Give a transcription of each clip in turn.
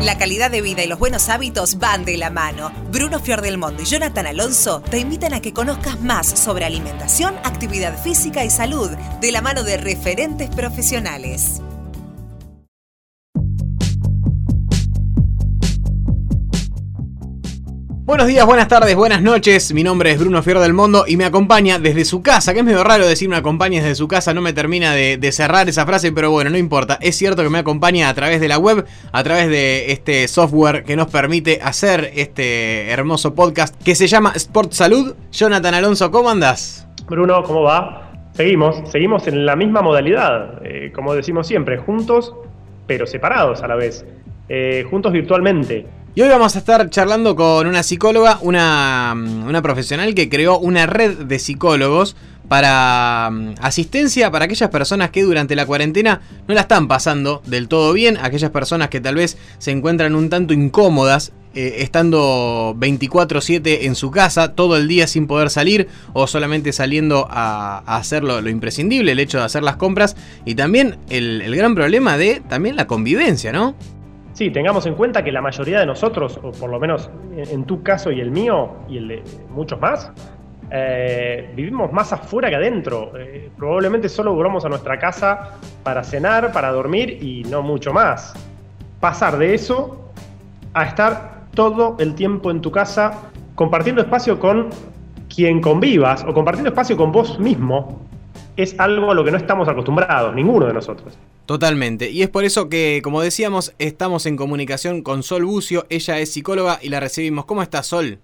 La calidad de vida y los buenos hábitos van de la mano. Bruno Fior del Mundo y Jonathan Alonso te invitan a que conozcas más sobre alimentación, actividad física y salud de la mano de referentes profesionales. Buenos días, buenas tardes, buenas noches. Mi nombre es Bruno Fierro del Mundo y me acompaña desde su casa, que es medio raro decir me acompaña desde su casa, no me termina de, cerrar esa frase, pero bueno, no importa. Es cierto que me acompaña a través de la web, a través de este software que nos permite hacer este hermoso podcast que se llama Sport Salud. Jonathan Alonso, ¿cómo andas? Bruno, ¿cómo va? Seguimos, seguimos en la misma modalidad, eh, como decimos siempre, juntos pero separados a la vez, eh, juntos virtualmente. Y hoy vamos a estar charlando con una psicóloga, una, una profesional que creó una red de psicólogos para mm, asistencia para aquellas personas que durante la cuarentena no la están pasando del todo bien, aquellas personas que tal vez se encuentran un tanto incómodas eh, estando 24/7 en su casa, todo el día sin poder salir o solamente saliendo a, hacer lo, imprescindible, el hecho de hacer las compras y también el, el gran problema de también la convivencia, ¿no? Sí, tengamos en cuenta que la mayoría de nosotros, o por lo menos en tu caso y el mío y el de muchos más, eh, vivimos más afuera que adentro. Eh, probablemente solo volvamos a nuestra casa para cenar, para dormir y no mucho más. Pasar de eso a estar todo el tiempo en tu casa compartiendo espacio con quien convivas o compartiendo espacio con vos mismo es algo a lo que no estamos acostumbrados, ninguno de nosotros. Totalmente. Y es por eso que, como decíamos, estamos en comunicación con Sol Bucio. Ella es psicóloga y la recibimos. ¿Cómo está Sol?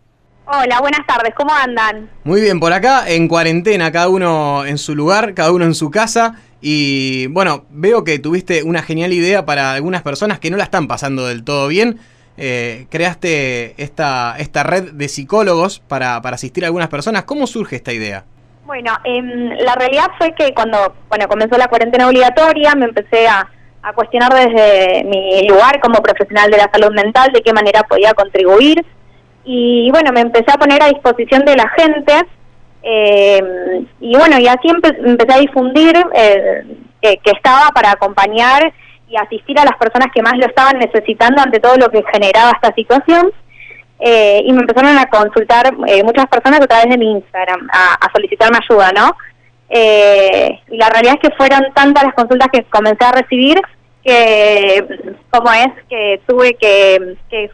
Hola, buenas tardes. ¿Cómo andan? Muy bien, por acá en cuarentena, cada uno en su lugar, cada uno en su casa. Y bueno, veo que tuviste una genial idea para algunas personas que no la están pasando del todo bien. Eh, creaste esta, esta red de psicólogos para, para asistir a algunas personas. ¿Cómo surge esta idea? Bueno, em, la realidad fue que cuando bueno comenzó la cuarentena obligatoria me empecé a, cuestionar desde mi lugar como profesional de la salud mental de qué manera podía contribuir y bueno, me empecé a poner a disposición de la gente em, y bueno, y así empecé a difundir eh, que estaba para acompañar y asistir a las personas que más lo estaban necesitando ante todo lo que generaba esta situación. Eh, y me empezaron a consultar eh, muchas personas a través de mi Instagram, a, solicitarme ayuda, ¿no? Eh, y la realidad es que fueron tantas las consultas que comencé a recibir que, como es, que tuve que, que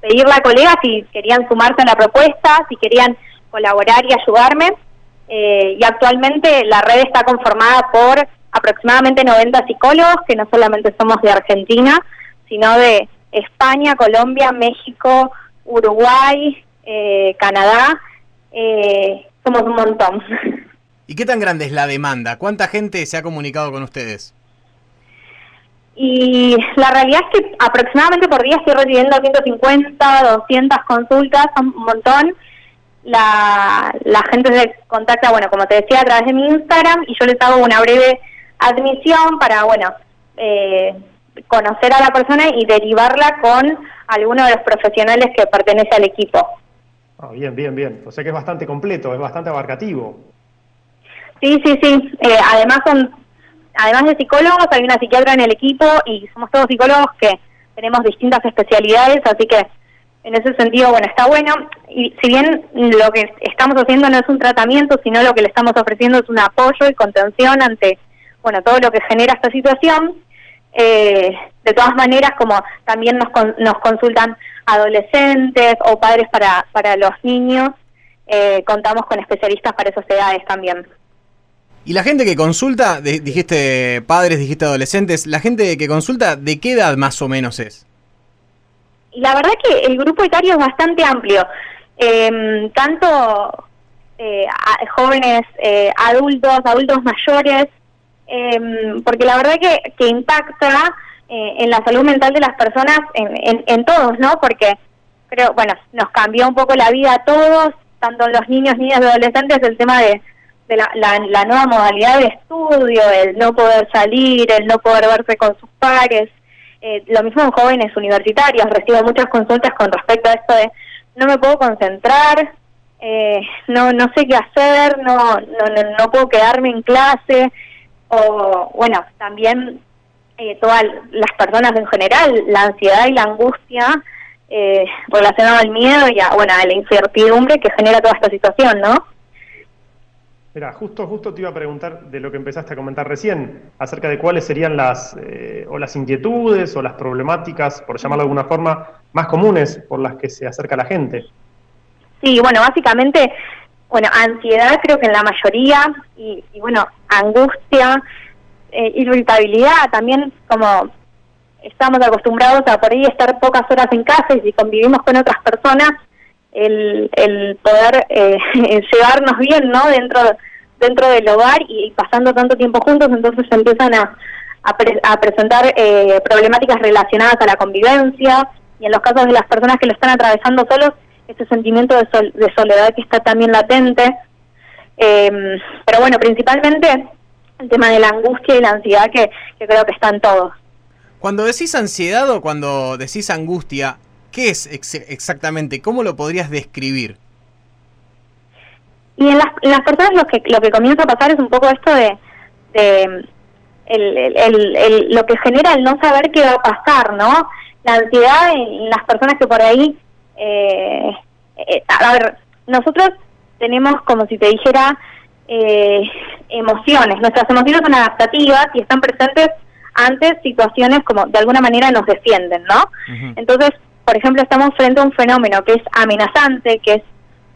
pedirle a colegas si querían sumarse a la propuesta, si querían colaborar y ayudarme. y actualmente la red está conformada por aproximadamente 90 psicólogos, que no solamente somos de Argentina, sino de España, Colombia, México, Uruguay, eh, Canadá, eh, somos un montón. ¿Y qué tan grande es la demanda? ¿Cuánta gente se ha comunicado con ustedes? Y la realidad es que aproximadamente por día estoy recibiendo 150, 200 consultas, un montón. La, la gente se contacta, bueno, como te decía, a través de mi Instagram y yo les hago una breve admisión para, bueno, eh, conocer a la persona y derivarla con alguno de los profesionales que pertenece al equipo. Ah, bien, bien, bien. O sea que es bastante completo, es bastante abarcativo. Sí, sí, sí. Eh, además son, además de psicólogos, hay una psiquiatra en el equipo y somos todos psicólogos que tenemos distintas especialidades, así que en ese sentido, bueno, está bueno. Y si bien lo que estamos haciendo no es un tratamiento, sino lo que le estamos ofreciendo es un apoyo y contención ante, bueno, todo lo que genera esta situación, eh, de todas maneras, como también nos, nos consultan adolescentes o padres para, para los niños, eh, contamos con especialistas para esas edades también. Y la gente que consulta, dijiste padres, dijiste adolescentes, la gente que consulta, ¿de qué edad más o menos es? La verdad que el grupo etario es bastante amplio, em, tanto eh, jóvenes, eh, adultos, adultos mayores, eh, porque la verdad que, que impacta eh, en la salud mental de las personas, en, en, todos, ¿no? Porque creo, bueno, nos cambió un poco la vida a todos, tanto los niños, niñas y adolescentes, el tema de, de la, la, nueva modalidad de estudio, el no poder salir, el no poder verse con sus pares. Eh, lo mismo en jóvenes universitarios, recibo muchas consultas con respecto a esto de no me puedo concentrar, eh, no no sé qué hacer, no, no, no puedo quedarme en clase, o bueno, también eh, todas las personas en general, la ansiedad y la angustia eh, relacionada al miedo y a, bueno, a la incertidumbre que genera toda esta situación, ¿no? Mira, justo, justo te iba a preguntar de lo que empezaste a comentar recién, acerca de cuáles serían las, eh, o las inquietudes o las problemáticas, por llamarlo de alguna forma, más comunes por las que se acerca la gente. Sí, bueno, básicamente, bueno, ansiedad creo que en la mayoría, y, bueno, angustia, eh, irritabilidad también, como estamos acostumbrados a por ahí estar pocas horas en casa y si convivimos con otras personas, el, el poder eh, llevarnos bien, ¿no? Dentro dentro del hogar y, pasando tanto tiempo juntos, entonces se empiezan a, a, presentar eh, problemáticas relacionadas a la convivencia y en los casos de las personas que lo están atravesando solos, ese sentimiento de, de soledad que está también latente. Em, pero bueno, principalmente el tema de la angustia y la ansiedad que, que creo que están todos. Cuando decís ansiedad o cuando decís angustia, ¿qué es exactamente? ¿Cómo lo podrías describir? Y en las, las personas lo que, lo que comienza a pasar es un poco esto de, el, lo que genera el no saber qué va a pasar, ¿no? La ansiedad en las personas que por ahí, eh, eh, a ver, nosotros tenemos como si te dijera eh, emociones, nuestras emociones son adaptativas y están presentes ante situaciones como de alguna manera nos defienden, ¿no? Entonces, por ejemplo, estamos frente a un fenómeno que es amenazante, que es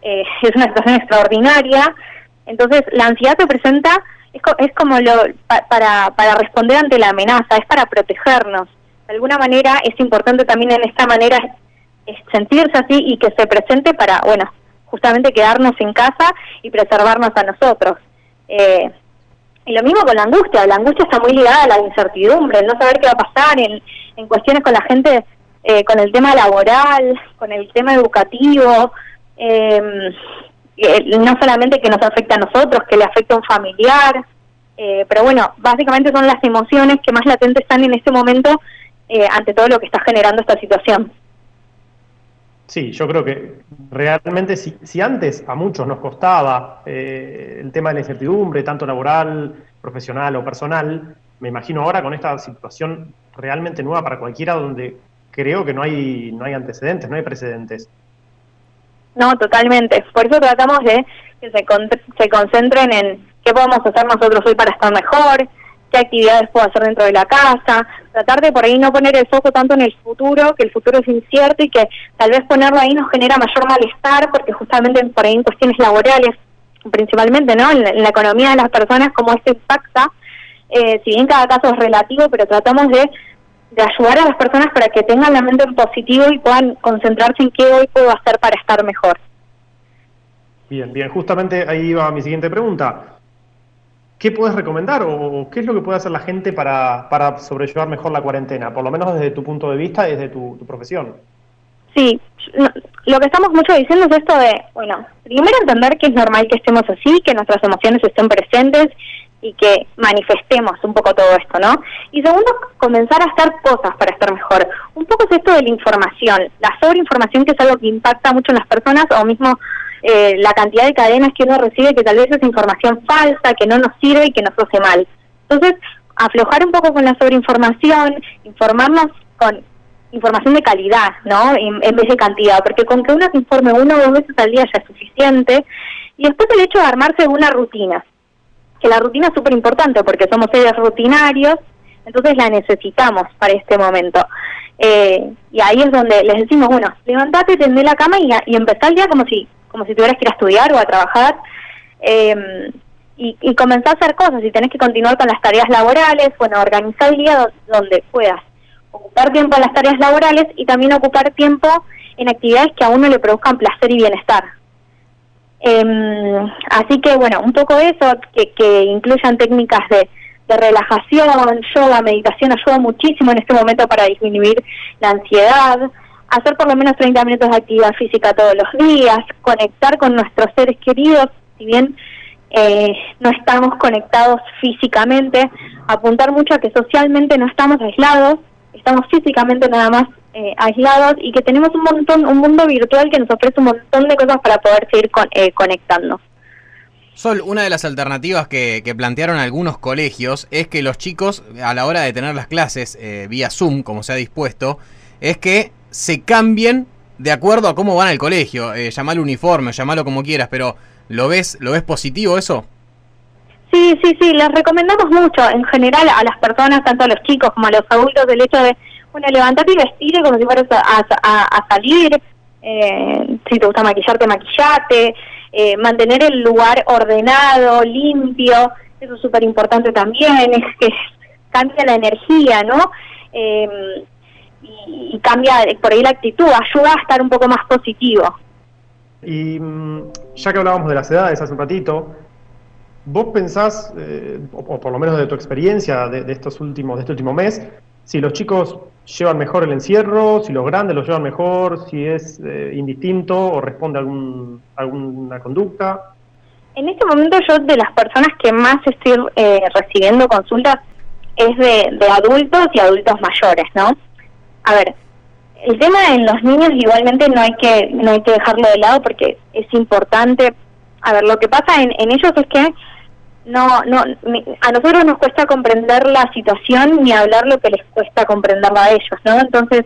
eh, es una situación extraordinaria. Entonces, la ansiedad se presenta, es, es como lo, para, para responder ante la amenaza, es para protegernos. De alguna manera es importante también en esta manera sentirse así y que se presente para, bueno, justamente quedarnos en casa y preservarnos a nosotros. Eh, y lo mismo con la angustia, la angustia está muy ligada a la incertidumbre, el no saber qué va a pasar en, en cuestiones con la gente, eh, con el tema laboral, con el tema educativo, eh, no solamente que nos afecta a nosotros, que le afecta a un familiar, eh, pero bueno, básicamente son las emociones que más latentes están en este momento eh, ante todo lo que está generando esta situación. Sí, yo creo que realmente si, si antes a muchos nos costaba eh, el tema de la incertidumbre, tanto laboral, profesional o personal, me imagino ahora con esta situación realmente nueva para cualquiera donde creo que no hay, no hay antecedentes, no hay precedentes. No, totalmente. Por eso tratamos de que se, se concentren en qué podemos hacer nosotros hoy para estar mejor, qué actividades puedo hacer dentro de la casa, tratar de por ahí no poner el foco tanto en el futuro, que el futuro es incierto y que tal vez ponerlo ahí nos genera mayor malestar, porque justamente por ahí en cuestiones laborales, principalmente, ¿no? En, la economía de las personas, como esto impacta, eh, si bien cada caso es relativo, pero tratamos de de ayudar a las personas para que tengan la mente en positivo y puedan concentrarse en qué hoy puedo hacer para estar mejor. Bien, bien, justamente ahí va mi siguiente pregunta. ¿Qué puedes recomendar o qué es lo que puede hacer la gente para, para sobrellevar mejor la cuarentena, por lo menos desde tu punto de vista desde tu, tu profesión? Sí, lo que estamos mucho diciendo es esto de, bueno, primero entender que es normal que estemos así, que nuestras emociones estén presentes y que manifestemos un poco todo esto, ¿no? Y segundo, comenzar a hacer cosas para estar mejor. Un poco es esto de la información, la sobreinformación que es algo que impacta mucho en las personas o mismo eh, la cantidad de cadenas que uno recibe que tal vez es información falsa, que no nos sirve y que nos hace mal. Entonces, aflojar un poco con la sobreinformación, informarnos con información de calidad, ¿no? En, vez de cantidad, porque con que uno se informe uno o dos veces al día ya es suficiente. Y después el hecho de armarse una rutina que la rutina es súper importante porque somos seres rutinarios, entonces la necesitamos para este momento. Eh, y ahí es donde les decimos, bueno, levantate, tendé la cama y, y empezá el día como si, como si tuvieras que ir a estudiar o a trabajar. Eh, y, y comenzar a hacer cosas, si tenés que continuar con las tareas laborales, bueno, organizar el día donde puedas. Ocupar tiempo en las tareas laborales y también ocupar tiempo en actividades que a uno le produzcan placer y bienestar. Eh, así que bueno, un poco eso, que, que incluyan técnicas de, de relajación, yoga, meditación, ayuda muchísimo en este momento para disminuir la ansiedad, hacer por lo menos 30 minutos de actividad física todos los días, conectar con nuestros seres queridos, si bien eh, no estamos conectados físicamente, apuntar mucho a que socialmente no estamos aislados, estamos físicamente nada más eh, aislados y que tenemos un montón, un mundo virtual que nos ofrece un montón de cosas para poder seguir con, eh, conectando. Sol, una de las alternativas que, plantearon algunos colegios es que los chicos, a la hora de tener las clases eh, vía Zoom, como se ha dispuesto, es que se cambien de acuerdo a cómo van al colegio. Eh, llamalo uniforme, llamalo como quieras, pero ¿lo ves, ¿lo ves positivo eso? Sí, sí, sí, les recomendamos mucho en general a las personas, tanto a los chicos como a los adultos, el hecho de, bueno, levantarte y vestirte como si fueras a, salir, eh, si te gusta maquillarte, maquillate, eh, mantener el lugar ordenado, limpio, eso es súper importante también, es que cambia la energía, ¿no? Em, y, cambia por ahí la actitud, ayuda a estar un poco más positivo. Y mm, ya que hablábamos de las edades hace un ratito, ¿vos pensás, eh, o, por lo menos de tu experiencia de, estos últimos, de este último mes, si los chicos llevan mejor el encierro, si los grandes lo llevan mejor, si es eh, indistinto o responde a algún, alguna conducta. En este momento yo de las personas que más estoy eh, recibiendo consultas es de, adultos y adultos mayores, ¿no? A ver, el tema en los niños igualmente no hay que no hay que dejarlo de lado porque es importante. A ver, lo que pasa en, en ellos es que no, no, a nosotros nos cuesta comprender la situación ni hablar lo que les cuesta comprenderla a ellos, ¿no? Entonces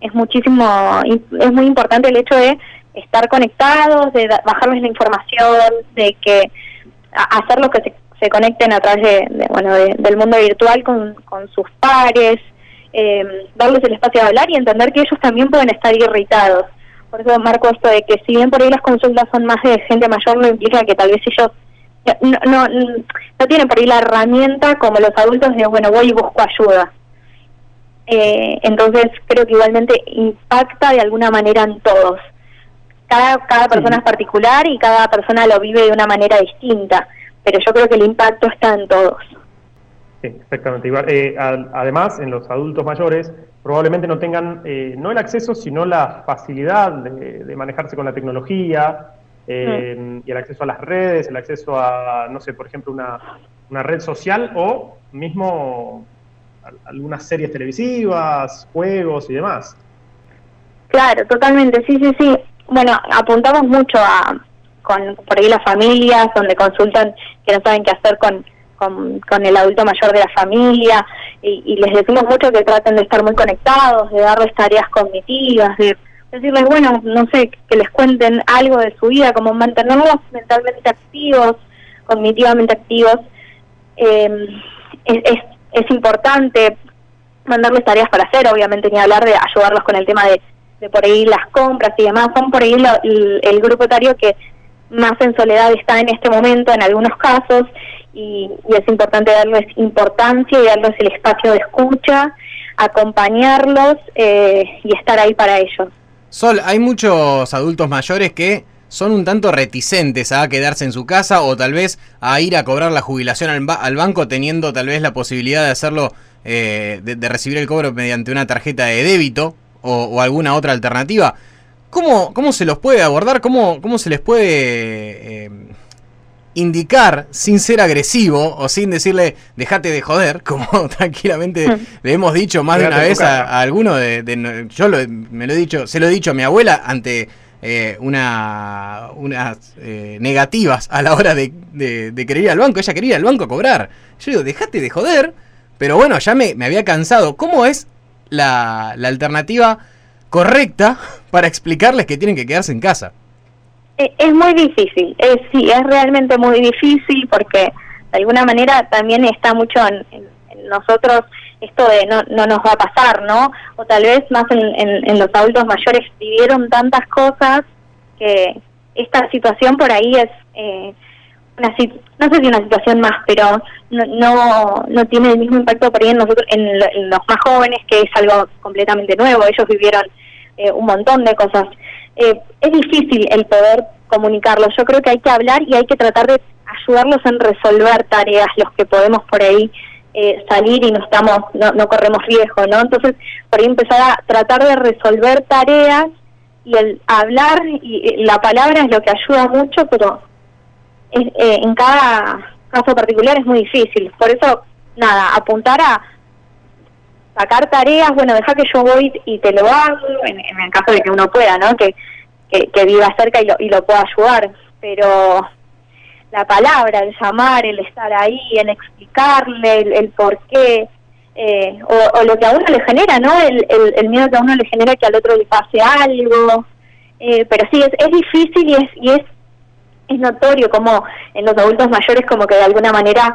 es muchísimo, es muy importante el hecho de estar conectados, de bajarles la información, de que hacer lo que se, conecten a través de, bueno, del mundo virtual con, con sus pares, eh, darles el espacio de hablar y entender que ellos también pueden estar irritados. Por eso marco esto de que si bien por ahí las consultas son más de gente mayor, no implica que tal vez ellos no, no, no tienen por ahí la herramienta como los adultos de, bueno, voy y busco ayuda. Eh, entonces creo que igualmente impacta de alguna manera en todos. Cada, cada persona es particular y cada persona lo vive de una manera distinta, pero yo creo que el impacto está en todos. Sí, exactamente. Eh, además, en los adultos mayores probablemente no tengan eh, no el acceso, sino la facilidad de, de manejarse con la tecnología, eh, y el acceso a las redes, el acceso a, no sé, por ejemplo, una, una red social o mismo algunas series televisivas, juegos y demás. Claro, totalmente, sí, sí, sí. Bueno, apuntamos mucho a con por ahí las familias donde consultan que no saben qué hacer con, con, el adulto mayor de la familia y les decimos mucho que traten de estar muy conectados, de darles tareas cognitivas, de decirles, bueno, no sé, que les cuenten algo de su vida, como mantenerlos mentalmente activos, cognitivamente activos. Eh, es, es, importante mandarles tareas para hacer, obviamente, ni hablar de ayudarlos con el tema de, por ahí las compras y demás. Son por ahí el, grupo etario que más en soledad está en este momento, en algunos casos, y, y es importante darles importancia y darles el espacio de escucha acompañarlos eh, y estar ahí para ellos. Sol, hay muchos adultos mayores que son un tanto reticentes a quedarse en su casa o tal vez a ir a cobrar la jubilación al, banco teniendo tal vez la posibilidad de hacerlo, eh, de, recibir el cobro mediante una tarjeta de débito o, alguna otra alternativa. ¿Cómo, ¿Cómo, se los puede abordar? ¿Cómo, cómo se les puede eh, indicar sin ser agresivo o sin decirle dejate de joder, como tranquilamente mm. le hemos dicho más de una vez a, alguno de, yo me lo he dicho, se lo he dicho a mi abuela ante eh, una unas eh, negativas a la hora de, de, querer ir al banco, ella quería ir al banco a cobrar. Yo digo, dejate de joder, pero bueno, ya me, me había cansado. ¿Cómo es la, la alternativa correcta para explicarles que tienen que quedarse en casa? Eh, es muy difícil, es, sí, es realmente muy difícil porque de alguna manera también está mucho en, nosotros esto de no, no nos va a pasar, ¿no? O tal vez más en, los adultos mayores vivieron tantas cosas que esta situación por ahí es eh, una no sé si una situación más, pero no, no, no tiene el mismo impacto por ahí en nosotros, en, los más jóvenes que es algo completamente nuevo. Ellos vivieron eh, un montón de cosas eh, es difícil el poder comunicarlo. Yo creo que hay que hablar y hay que tratar de ayudarlos en resolver tareas, los que podemos por ahí eh, salir y no estamos, no, no corremos riesgo, ¿no? Entonces, por ahí empezar a tratar de resolver tareas y el hablar y la palabra es lo que ayuda mucho, pero es, eh, en cada caso particular es muy difícil. Por eso, nada, apuntar a sacar tareas, bueno, deja que yo voy y te lo hago, en, el caso de que uno pueda, ¿no? Que, que, viva cerca y lo, y lo pueda ayudar, pero la palabra, el llamar, el estar ahí, el explicarle el, por qué, eh, o, lo que a uno le genera, ¿no? El, el, miedo que a uno le genera que al otro le pase algo. Eh, pero sí, es, es difícil y es, y es, es notorio como en los adultos mayores como que de alguna manera,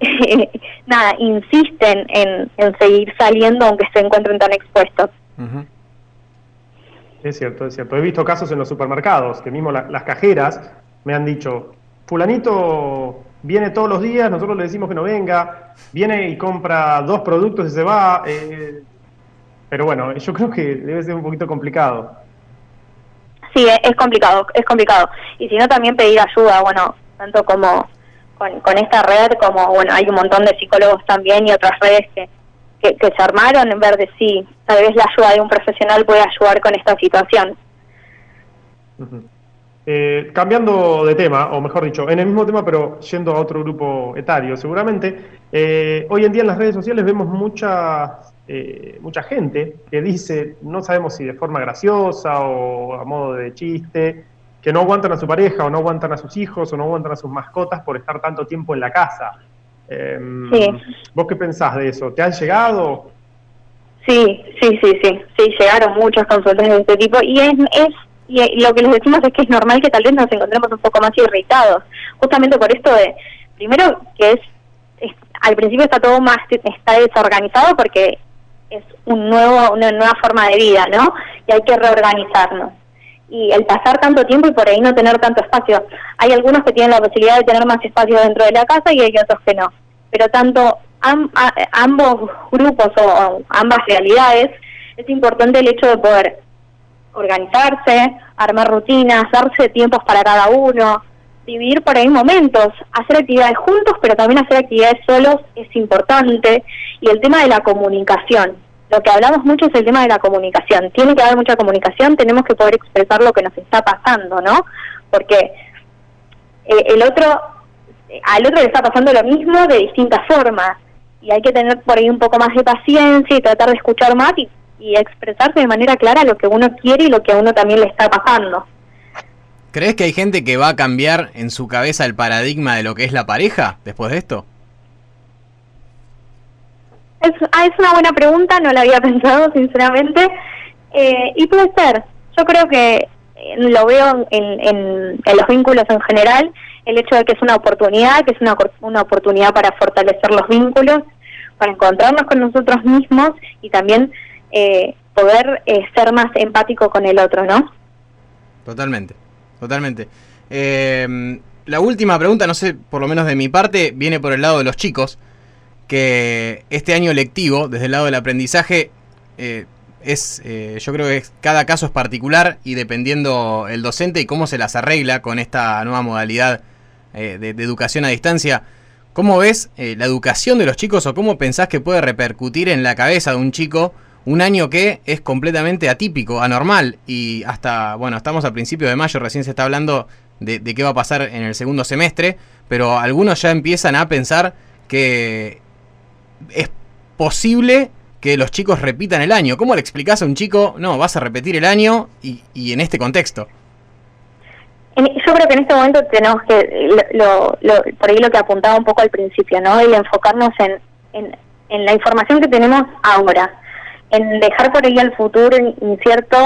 nada, insisten en, en seguir saliendo aunque se encuentren tan expuestos. Es cierto, es cierto. He visto casos en los supermercados que mismo las cajeras me han dicho, fulanito viene todos los días, nosotros le decimos que no venga, viene y compra dos productos y se va. Eh, pero bueno, yo creo que debe ser un poquito complicado. Sí, es complicado, es complicado. Y si no, también pedir ayuda, bueno, tanto como con, esta red, como, bueno, hay un montón de psicólogos también y otras redes que, que, se armaron, en vez de sí, tal vez la ayuda de un profesional puede ayudar con esta situación. Eh, cambiando de tema, o mejor dicho, en el mismo tema, pero yendo a otro grupo etario, seguramente, eh, hoy en día en las redes sociales vemos mucha, eh, mucha gente que dice, no sabemos si de forma graciosa o a modo de chiste, que no aguantan a su pareja o no aguantan a sus hijos o no aguantan a sus mascotas por estar tanto tiempo en la casa. Em, ¿Vos qué pensás de eso? ¿Te han llegado? Sí, sí, sí, sí, sí, llegaron muchos consultas de este tipo y es, es y lo que les decimos es que es normal que tal vez nos encontremos un poco más irritados, justamente por esto de, primero que es, al principio está todo más, está desorganizado porque es un nuevo, una nueva forma de vida, ¿no? Y hay que reorganizarnos. Y el pasar tanto tiempo y por ahí no tener tanto espacio. Hay algunos que tienen la posibilidad de tener más espacio dentro de la casa y hay otros que no. Pero tanto ambos grupos o ambas realidades, es importante el hecho de poder organizarse, armar rutinas, darse tiempos para cada uno, vivir por ahí momentos, hacer actividades juntos, pero también hacer actividades solos es importante. Y el tema de la comunicación, lo que hablamos mucho es el tema de la comunicación. Tiene que haber mucha comunicación, tenemos que poder expresar lo que nos está pasando, ¿no? Porque eh, el otro, al otro le está pasando lo mismo de distintas formas y hay que tener por ahí un poco más de paciencia y tratar de escuchar más y y expresarse de manera clara lo que uno quiere y lo que a uno también le está pasando. ¿Crees que hay gente que va a cambiar en su cabeza el paradigma de lo que es la pareja después de esto? Es, ah, es una buena pregunta, no la había pensado sinceramente. Eh, y puede ser, yo creo que eh, lo veo en, en, los vínculos en general, el hecho de que es una oportunidad, que es una, una oportunidad para fortalecer los vínculos, para encontrarnos con nosotros mismos y también eh, poder eh, ser más empático con el otro, ¿no? Totalmente, totalmente. Em, la última pregunta, no sé, por lo menos de mi parte, viene por el lado de los chicos, que este año lectivo, desde el lado del aprendizaje, eh, es, yo creo que cada caso es particular y dependiendo el docente y cómo se las arregla con esta nueva modalidad de, educación a distancia, ¿cómo ves la educación de los chicos o cómo pensás que puede repercutir en la cabeza de un chico un año que es completamente atípico, anormal, y hasta, bueno, estamos a principios de mayo, recién se está hablando de, qué va a pasar en el segundo semestre, pero algunos ya empiezan a pensar que es posible que los chicos repitan el año. ¿Cómo le explicás a un chico, no, vas a repetir el año y, y en este contexto? Yo creo que en este momento tenemos que, lo, por ahí lo que apuntaba un poco al principio, ¿no? El enfocarnos en, en, en la información que tenemos ahora en dejar por ahí el futuro incierto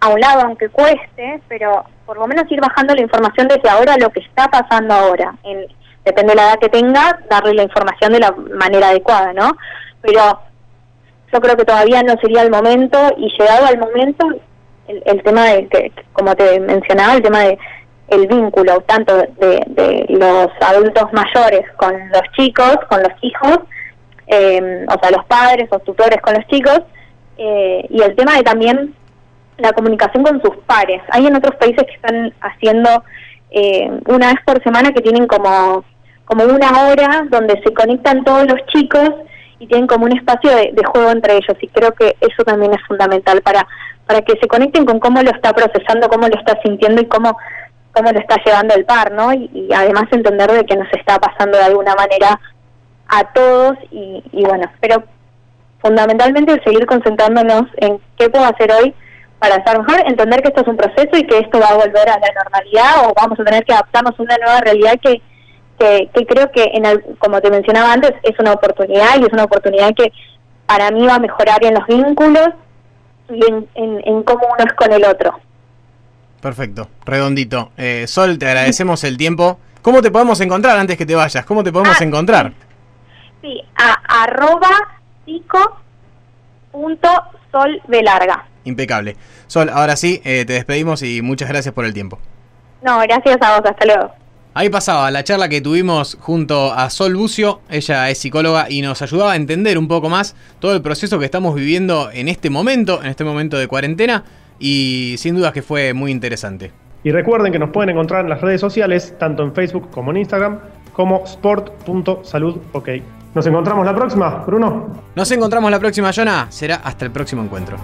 a un lado, aunque cueste, pero por lo menos ir bajando la información desde ahora lo que está pasando ahora. En, depende de la edad que tenga, darle la información de la manera adecuada, ¿no? Pero yo creo que todavía no sería el momento y llegado al momento, el, tema de, que, como te mencionaba, el tema de el vínculo tanto de, de los adultos mayores con los chicos, con los hijos, eh, o sea, los padres o tutores con los chicos, eh, y el tema de también la comunicación con sus pares. Hay en otros países que están haciendo eh, una vez por semana que tienen como, como una hora donde se conectan todos los chicos y tienen como un espacio de, juego entre ellos y creo que eso también es fundamental para para que se conecten con cómo lo está procesando, cómo lo está sintiendo y cómo cómo lo está llevando el par, ¿no? Y, además entender de que nos está pasando de alguna manera a todos y, bueno, pero fundamentalmente seguir concentrándonos en qué puedo hacer hoy para estar mejor, entender que esto es un proceso y que esto va a volver a la normalidad o vamos a tener que adaptarnos a una nueva realidad que, que, creo que, en como te mencionaba antes, es una oportunidad y es una oportunidad que para mí va a mejorar en los vínculos y en, en, cómo uno es con el otro. Perfecto, redondito. Eh, Sol, te agradecemos el tiempo. ¿Cómo te podemos encontrar antes que te vayas? ¿Cómo te podemos ah, encontrar? Sí, a arroba punto sol de larga. Impecable. Sol, ahora sí, eh, te despedimos y muchas gracias por el tiempo. No, gracias a vos, hasta luego. Ahí pasaba la charla que tuvimos junto a Sol Bucio, ella es psicóloga y nos ayudaba a entender un poco más todo el proceso que estamos viviendo en este momento, en este momento de cuarentena y sin dudas que fue muy interesante. Y recuerden que nos pueden encontrar en las redes sociales, tanto en Facebook como en Instagram, como sport.saludok. Nos encontramos la próxima, Bruno. Nos encontramos la próxima, Jonah. Será hasta el próximo encuentro.